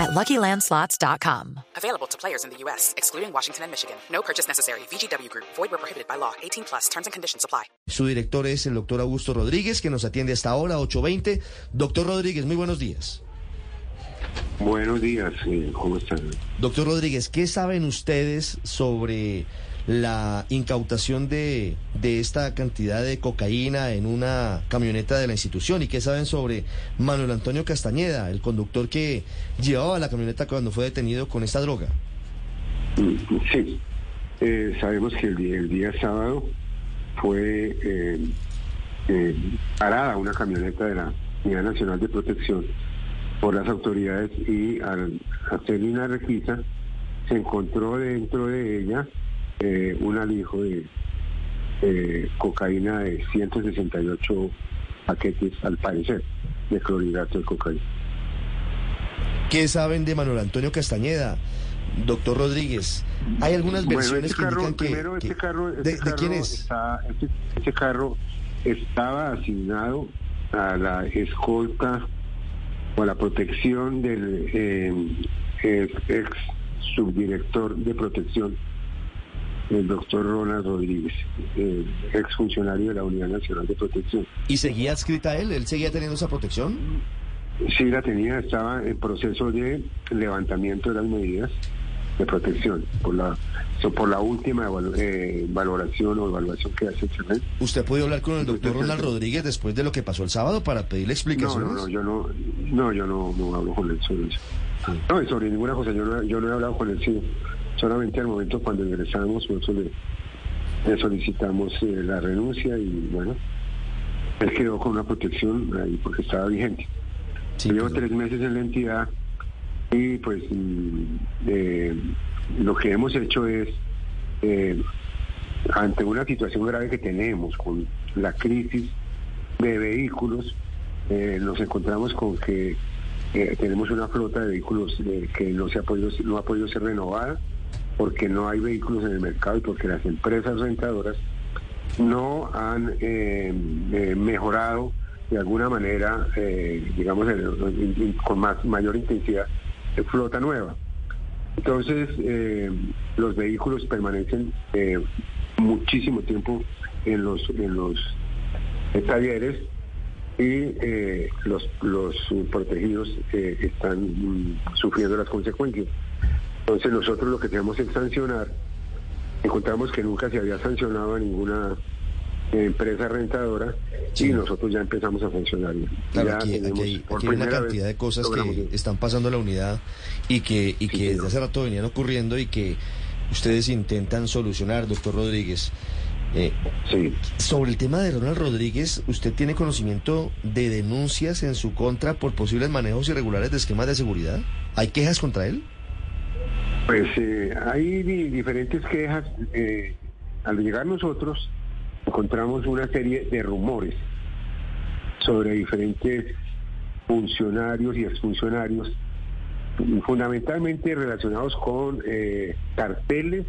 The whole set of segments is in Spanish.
at LuckyLandSlots.com. Available to players in the U.S., excluding Washington and Michigan. No purchase necessary. VGW Group. Void where prohibited by law. 18 plus. Terms and conditions apply. Su director es el doctor Augusto Rodríguez, que nos atiende hasta ahora, 8.20. Doctor Rodríguez, muy buenos días. Buenos días, eh, ¿cómo están? Doctor Rodríguez, ¿qué saben ustedes sobre la incautación de, de esta cantidad de cocaína en una camioneta de la institución? ¿Y qué saben sobre Manuel Antonio Castañeda, el conductor que llevaba la camioneta cuando fue detenido con esta droga? Sí, eh, sabemos que el día, el día sábado fue eh, eh, parada una camioneta de la Unidad Nacional de Protección por las autoridades y al hacer una requisa se encontró dentro de ella eh, un alijo de eh, cocaína de 168 paquetes, al parecer, de clorhidrato de cocaína. ¿Qué saben de Manuel Antonio Castañeda? Doctor Rodríguez, hay algunas Bueno, versiones este que carro, indican que... primero, que- este carro, este ¿De, de carro quién es? está- este, este carro estaba asignado a la escolta o a la protección del eh, ex subdirector de protección, el doctor Ronald Rodríguez, eh, ex funcionario de la Unidad Nacional de Protección. ¿Y seguía adscrita él? ¿Él seguía teniendo esa protección? Sí, la tenía, estaba en proceso de levantamiento de las medidas de protección por la por la última eh, valoración o evaluación que hace el. ¿Usted podido hablar con el doctor Ronald Rodríguez después de lo que pasó el sábado para pedirle No, explicaciones? no, no, yo no, no, yo no, no hablo con él sobre eso. No, sobre ninguna cosa, yo no, yo no he hablado con él, sí. Solamente al momento cuando ingresamos, nosotros le, le solicitamos eh, la renuncia y bueno, él quedó con una protección ahí porque estaba vigente. Sí, Llevo pero- tres meses en la entidad y pues mm, eh, lo que hemos hecho es, eh, ante una situación grave que tenemos con la crisis de vehículos, eh, nos encontramos con que tenemos una flota de vehículos eh, que no, se ha podido, no ha podido ser renovada porque no hay vehículos en el mercado y porque las empresas rentadoras no han eh, eh, mejorado de alguna manera, eh, digamos, con más mayor intensidad, flota nueva. Entonces, eh, los vehículos permanecen muchísimo tiempo en los, en los talleres y los, los protegidos están mm, sufriendo las consecuencias. Entonces, nosotros lo que tenemos es sancionar. Encontramos que nunca se había sancionado a ninguna eh, empresa rentadora Sí. y nosotros ya empezamos a sancionar. Claro, aquí, aquí hay, por aquí hay una cantidad de cosas que están pasando en la unidad y que, y Sí, que señor. desde hace rato venían ocurriendo y que ustedes intentan solucionar, doctor Rodríguez. Eh, Sí. sobre el tema de Ronald Rodríguez, ¿usted tiene conocimiento de denuncias en su contra por posibles manejos irregulares de esquemas de seguridad? ¿Hay quejas contra él? Pues hay di- diferentes quejas. eh, al llegar nosotros encontramos una serie de rumores sobre diferentes funcionarios y exfuncionarios, fundamentalmente relacionados con eh, carteles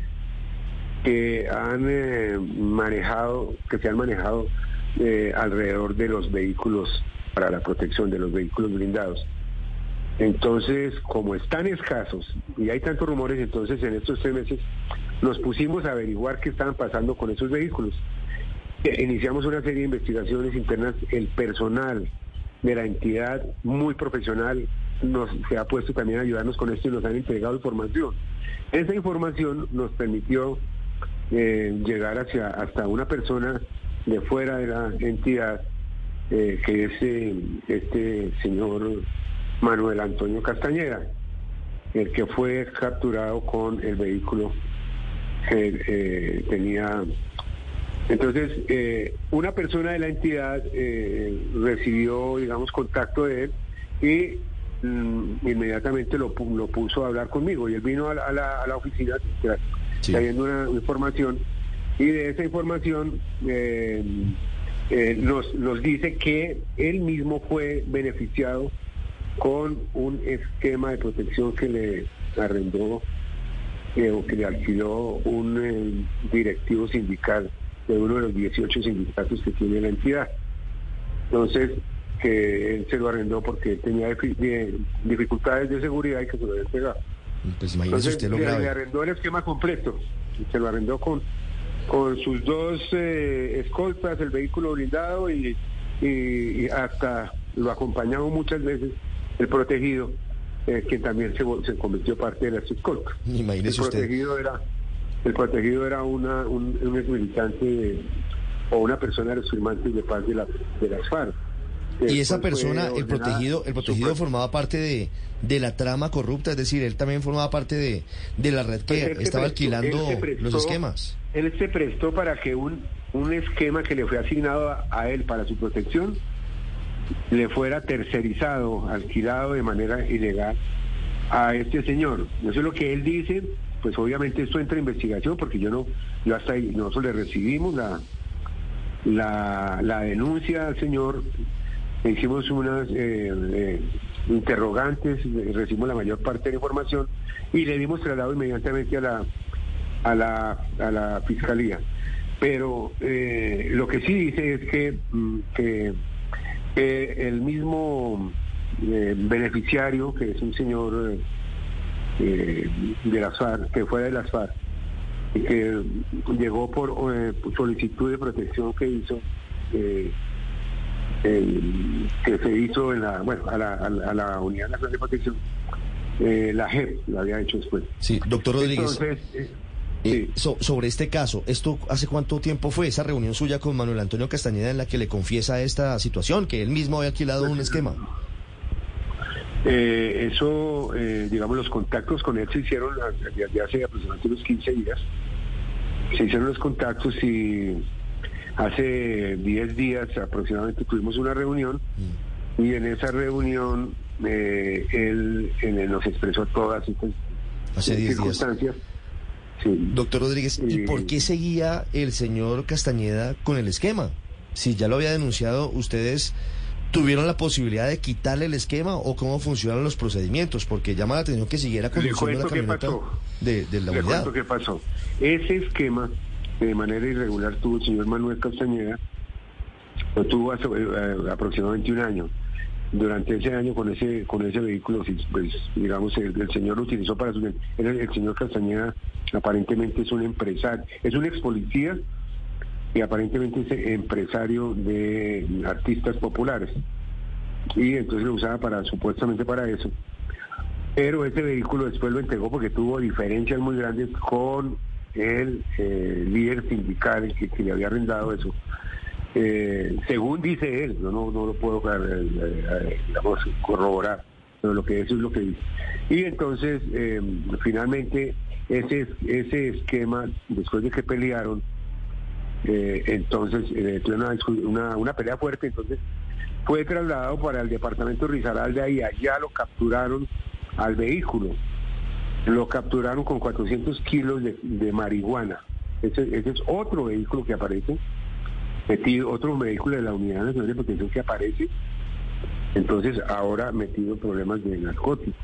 que han eh, manejado, que se han manejado alrededor de los vehículos para la protección de los vehículos blindados. Entonces, como están escasos y hay tantos rumores, entonces en estos tres meses nos pusimos a averiguar qué estaban pasando con esos vehículos. Eh, Iniciamos una serie de investigaciones internas. El personal de la entidad, muy profesional, nos, se ha puesto también a ayudarnos con esto y nos han entregado información. Esa información nos permitió eh, llegar hacia hasta una persona de fuera de la entidad, eh, que es este señor Manuel Antonio Castañeda, el que fue capturado con el vehículo que eh, tenía. Entonces, eh, una persona de la entidad eh, recibió, digamos, contacto de él y mm, inmediatamente lo, lo puso a hablar conmigo y él vino a la, a la- a la oficina Sí. trayendo una información Y de esa información nos, nos dice que él mismo fue beneficiado con un esquema de protección que le arrendó eh, o que le alquiló un directivo sindical de uno de los 18 sindicatos que tiene la entidad. Entonces, que él se lo arrendó porque tenía dificultades de seguridad y que se lo había entregado. Pues Entonces, usted lo le, le, arrendó el esquema completo, se lo arrendó con, con sus dos eh, escoltas, el vehículo blindado y, y, hasta lo acompañaba muchas veces el protegido, eh, que también se, se convirtió parte de la. Imagínese el protegido era el protegido era una, un, un militante o una persona de los firmantes de paz de, la, de las FARC. Y esa persona, el protegido, el protegido formaba parte de, de la trama corrupta, es decir, él también formaba parte de, de la red que pues estaba alquilando los esquemas. Él se prestó para que un, un esquema que le fue asignado a, él para su protección le fuera tercerizado, alquilado de manera ilegal a este señor. Eso es lo que él dice, pues obviamente esto entra en investigación porque yo no, yo hasta ahí, nosotros le recibimos la, la, la denuncia al señor hicimos unas eh, eh, interrogantes, recibimos la mayor parte de la información y le dimos traslado inmediatamente a la, a la, a la fiscalía. Pero eh, lo que sí dice es que, mm, que, el mismo beneficiario, que es un señor de las FARC, que fue de las FARC, y que llegó por solicitud de protección que hizo, que se hizo en la, bueno, a la, a la, Unidad Nacional de Protección, eh, la JEP lo había hecho después. Sí, doctor Rodríguez. Eh, eh, sobre este caso, ¿esto hace cuánto tiempo fue esa reunión suya con Manuel Antonio Castañeda en la que le confiesa esta situación, que él mismo había alquilado un esquema? eso, digamos, los contactos con él se hicieron ya hace aproximadamente unos 15 días. Se hicieron los contactos y Hace 10 días aproximadamente tuvimos una reunión y en esa reunión eh, él, nos expresó todas estas circunstancias. Doctor Rodríguez, ¿y por qué seguía el señor Castañeda con el esquema? Si ya lo había denunciado, ¿ustedes tuvieron la posibilidad de quitarle el esquema o cómo funcionan los procedimientos? Porque llama la atención que siguiera conduciendo la camioneta de, de la unidad. qué pasó. Ese esquema de manera irregular tuvo el señor Manuel Castañeda, lo tuvo hace, eh, aproximadamente un año. Durante ese año con ese con ese vehículo, pues digamos, el, señor lo utilizó para su... El, el señor Castañeda aparentemente es un empresario, es un ex policía y aparentemente es empresario de artistas populares. Y entonces lo usaba para supuestamente para eso. Pero ese vehículo después lo entregó porque tuvo diferencias muy grandes con el eh, líder sindical que, que, le había arrendado eso. Eh, según dice él, yo no, no lo puedo eh, corroborar, pero lo que eso es lo que dice. Y entonces, finalmente, ese, ese esquema, después de que pelearon, entonces, una, una, pelea fuerte, entonces fue trasladado para el departamento de Risaralda y allá lo capturaron al vehículo lo capturaron con 400 kilos de, marihuana. Ese, es otro vehículo que aparece, metido, otro vehículo de la Unidad Nacional de Protección que aparece, entonces ahora metido problemas de narcóticos.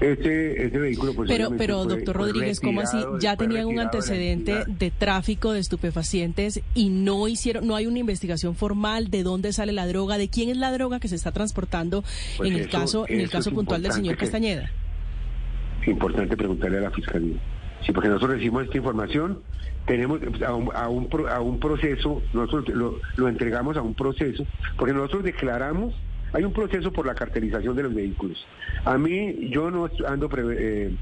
Ese, ese vehículo pues pero pero doctor Rodríguez cómo así ya tenían un antecedente de, tráfico de estupefacientes y no hicieron no hay una investigación formal de dónde sale la droga de quién es la droga que se está transportando pues en el caso en el caso puntual del señor Castañeda importante preguntarle a la Fiscalía. Sí, porque nosotros recibimos esta información, tenemos a un, a un, a un proceso, nosotros lo, lo, entregamos a un proceso, porque nosotros declaramos, hay un proceso por la cartelización de los vehículos. A mí, yo no ando, eh,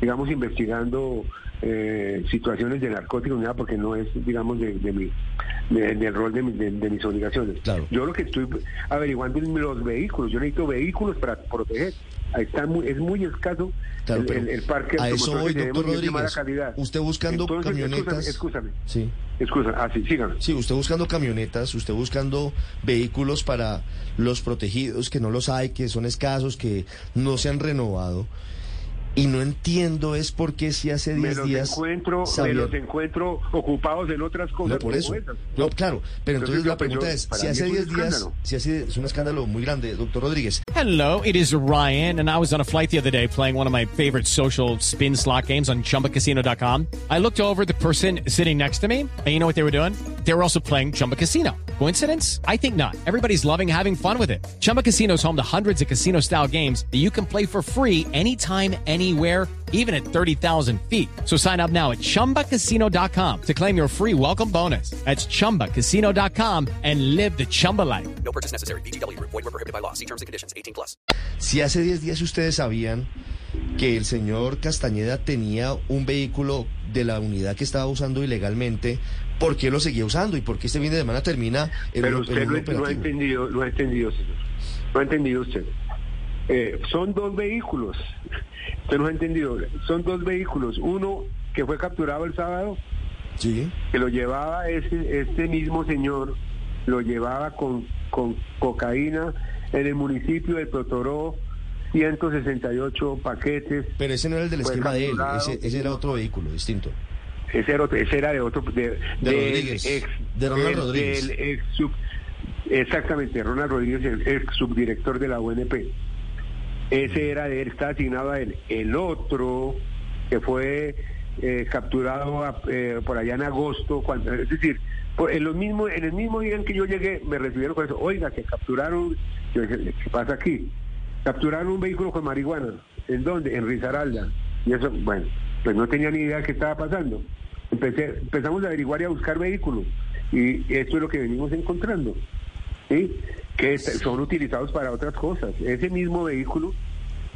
digamos, investigando eh, situaciones de narcóticos, nada, porque no es, digamos, de, de mi, del rol de, mis obligaciones. Yo lo que estoy averiguando es los vehículos, yo necesito vehículos para proteger. Está muy, es muy escaso el, parque a eso voy, doctor Rodríguez. Usted buscando camionetas. Escúchame, Sí. Escúchame. Ah, sí, síganme. Sí, usted buscando camionetas, usted buscando vehículos para los protegidos, que no los hay, que son escasos, que no se han renovado. Y no entiendo es por qué si hace 10 días... Encuentro, Me los encuentro ocupados en otras cosas. No, por eso. No, claro. Pero entonces, la pregunta es, si hace 10 días... Si hace, es un escándalo muy grande, doctor Rodríguez. Hello, it is Ryan, and I was on a flight the other day playing one of my favorite social spin slot games on ChumbaCasino.com. I looked over the person sitting next to me, and you know what they were doing? They were also playing Chumba Casino. Coincidence? I think not. Everybody's loving having fun with it. Chumba Casino is home to hundreds of casino-style games that you can play for free anytime, anywhere, even at 30,000 feet. So sign up now at ChumbaCasino.com to claim your free welcome bonus. That's ChumbaCasino.com and live the Chumba life. No purchase necessary. BGW. Void were prohibited by law. See terms and conditions. 18 plus. Si hace 10 días ustedes sabían que el señor Castañeda tenía un vehículo de la unidad que estaba usando ilegalmente, ¿por qué lo seguía usando? ¿Y por qué este fin de semana termina el Pero usted lo, ha entendido, lo ha entendido, señor. Lo ha entendido usted. Eh, son dos vehículos. Usted no ha entendido. Son dos vehículos. Uno que fue capturado el sábado, sí. que lo llevaba ese, este mismo señor, lo llevaba con, con cocaína en el municipio de Totoró, 168 paquetes. Pero ese no era el del esquema de él, ese, era otro vehículo distinto. Ese era, ese era de otro. De, de, de Ronald Rodríguez. exactamente, Ronald Rodríguez, el ex subdirector de la UNP. Ese era de él, está asignado a él. El otro, que fue eh, capturado eh, por allá en agosto, cuando, es decir, en, los mismos, en el mismo día en que yo llegué, me recibieron con eso, oiga, que capturaron, yo dije, ¿qué pasa aquí? Capturaron un vehículo con marihuana, ¿en dónde? En Risaralda. Y eso, bueno, pues no tenía ni idea de qué estaba pasando. Empecé, empezamos a averiguar y a buscar vehículos, y esto es lo que venimos encontrando. ¿sí? que son utilizados para otras cosas. Ese mismo vehículo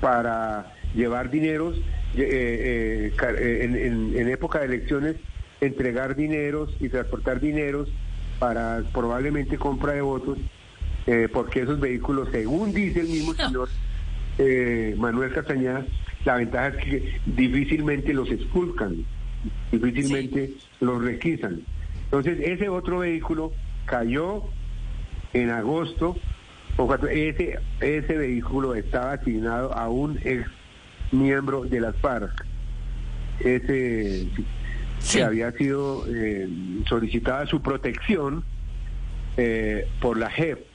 para llevar dineros eh, eh, eh, en, época de elecciones, entregar dineros y transportar dineros para probablemente compra de votos, porque esos vehículos, según dice el mismo señor Manuel Castañeda, la ventaja es que difícilmente los esculcan, difícilmente los requisan. Entonces, ese otro vehículo cayó en agosto, ese, ese vehículo estaba asignado a un ex miembro de las FARC. Ese que había sido eh, solicitada su protección eh, por la JEP.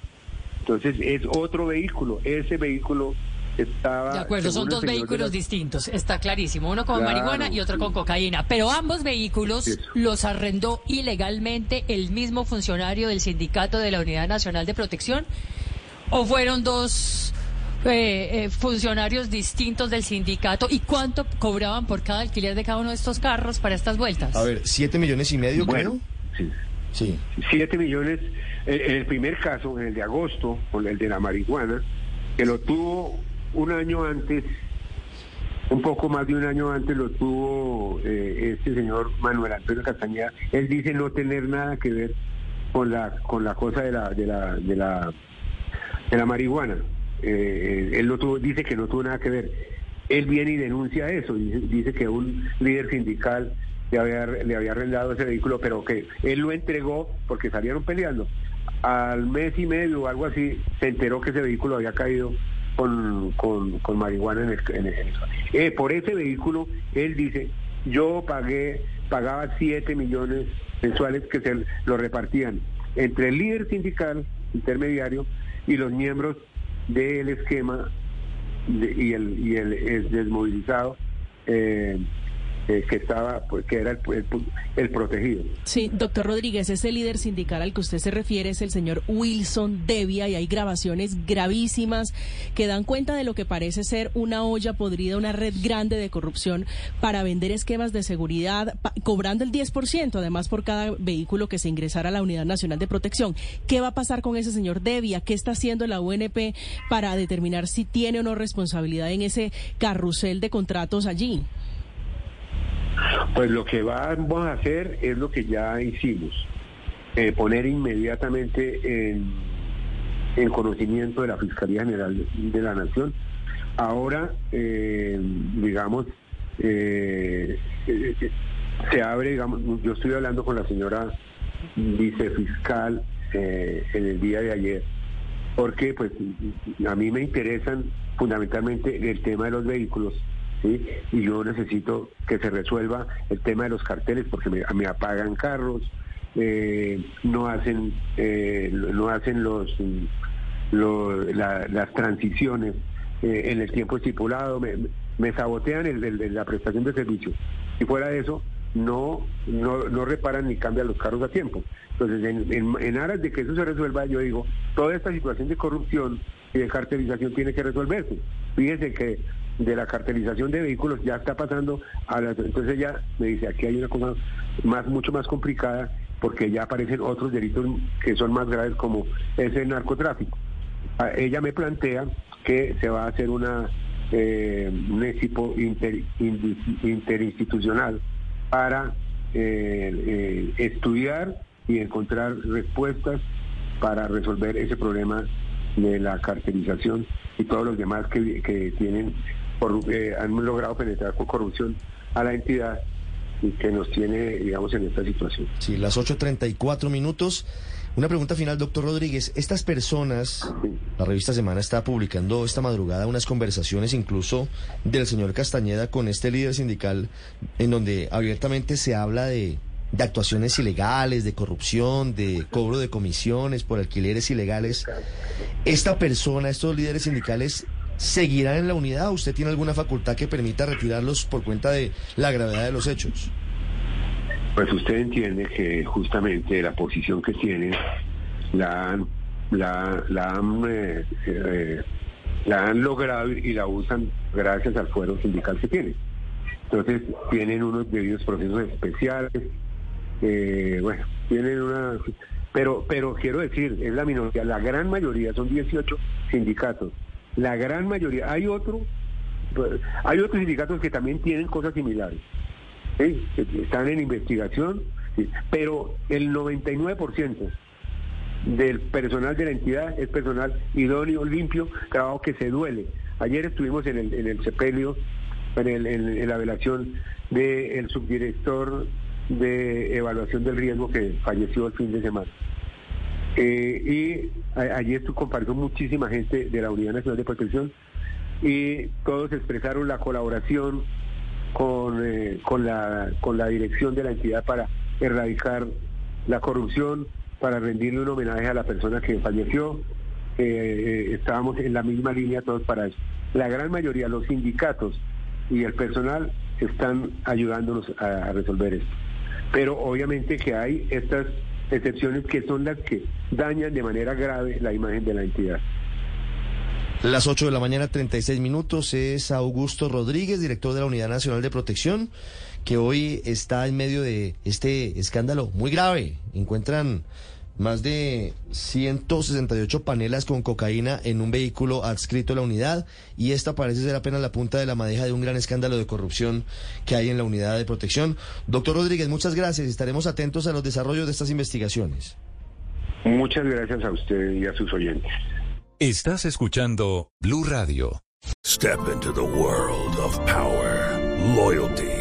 Entonces es otro vehículo. Ese vehículo estaba... De acuerdo, son dos vehículos distintos, está clarísimo, uno con marihuana y otro con cocaína, pero ambos vehículos los arrendó ilegalmente el mismo funcionario del sindicato de la Unidad Nacional de Protección o fueron dos eh, eh, funcionarios distintos del sindicato y cuánto cobraban por cada alquiler de cada uno de estos carros para estas vueltas. A ver, siete millones y medio, bueno, Sí. Sí. Siete millones, en el primer caso, en el de agosto, con el de la marihuana, que lo tuvo un año antes, un poco más de un año antes lo tuvo eh, este señor Manuel Antonio Castañeda. Él dice no tener nada que ver con la con la cosa de la de la de la marihuana. Eh, él no tuvo, dice que no tuvo nada que ver. Él viene y denuncia eso, dice, dice que un líder sindical le había, le había arrendado ese vehículo, pero que él lo entregó porque salieron peleando. Al mes y medio o algo así, se enteró que ese vehículo había caído con, con, marihuana en el, en eh, por ese vehículo, él dice, yo pagué, pagaba 7 millones mensuales que se lo repartían entre el líder sindical intermediario y los miembros del esquema y el, y el, desmovilizado eh, que estaba, pues, que era el, protegido. Sí, doctor Rodríguez, ese líder sindical al que usted se refiere es el señor Wilson Devia y hay grabaciones gravísimas que dan cuenta de lo que parece ser una olla podrida, una red grande de corrupción para vender esquemas de seguridad, cobrando el 10% además por cada vehículo que se ingresara a la Unidad Nacional de Protección. ¿Qué va a pasar con ese señor Devia? ¿Qué está haciendo la UNP para determinar si tiene o no responsabilidad en ese carrusel de contratos allí? Pues lo que vamos a hacer es lo que ya hicimos, eh, poner inmediatamente en, conocimiento de la Fiscalía General de la Nación. Ahora, eh, digamos, eh, se abre, digamos, yo estoy hablando con la señora vicefiscal en el día de ayer, porque pues a mí me interesan fundamentalmente el tema de los vehículos y yo necesito que se resuelva el tema de los carteles porque me, apagan carros, eh, no hacen eh, no hacen las transiciones eh, en el tiempo estipulado, me, sabotean el, la prestación de servicio. Y fuera de eso, no, no, no reparan ni cambian los carros a tiempo. Entonces, en, en, aras de que eso se resuelva, yo digo, toda esta situación de corrupción y de cartelización tiene que resolverse. Fíjese que de la cartelización de vehículos ya está pasando a la, entonces ya me dice aquí hay una cosa más mucho más complicada porque ya aparecen otros delitos que son más graves como ese narcotráfico. Ah, ella me plantea que se va a hacer una eh, un equipo interinstitucional para eh, eh, estudiar y encontrar respuestas para resolver ese problema de la cartelización y todos los demás que, que tienen eh, han logrado penetrar con corrupción a la entidad y que nos tiene, digamos, en esta situación. Sí, las 8.34 minutos. Una pregunta final, doctor Rodríguez. Estas personas, la revista Semana está publicando esta madrugada unas conversaciones incluso del señor Castañeda con este líder sindical en donde abiertamente se habla de, de actuaciones ilegales, de corrupción, de cobro de comisiones por alquileres ilegales. Esta persona, estos líderes sindicales, ¿seguirán en la unidad? ¿Usted tiene alguna facultad que permita retirarlos por cuenta de la gravedad de los hechos? Pues usted entiende que justamente la posición que tienen la han, la, han, eh, eh, la han logrado y la usan gracias al fuero sindical que tienen. Entonces tienen unos debidos procesos especiales, eh, bueno, tienen una... Pero, pero quiero decir, es la minoría, la gran mayoría, son 18 sindicatos, la gran mayoría. Hay otro, hay otros sindicatos que también tienen cosas similares. Están en investigación, pero el 99% del personal de la entidad es personal idóneo, limpio, trabajo que se duele. Ayer estuvimos en el, en el sepelio, en, la velación del subdirector de evaluación del riesgo que falleció el fin de semana. Eh, y ayer compartió muchísima gente de la Unidad Nacional de Protección y todos expresaron la colaboración con, eh, con, la, con la dirección de la entidad para erradicar la corrupción, para rendirle un homenaje a la persona que falleció. Eh, estábamos en la misma línea todos para eso. La gran mayoría, los sindicatos y el personal están ayudándonos a resolver esto. Pero obviamente que hay estas excepciones que son las que dañan de manera grave la imagen de la entidad. Las 8 de la mañana, 36 minutos, es Augusto Rodríguez, director de la Unidad Nacional de Protección, que hoy está en medio de este escándalo muy grave. Encuentran más de 168 panelas con cocaína en un vehículo adscrito a la unidad y esta parece ser apenas la punta de la madeja de un gran escándalo de corrupción que hay en la unidad de protección. Doctor Rodríguez, muchas gracias. Estaremos atentos a los desarrollos de estas investigaciones. Muchas gracias a usted y a sus oyentes. Estás escuchando Blue Radio. Step into the world of power, loyalty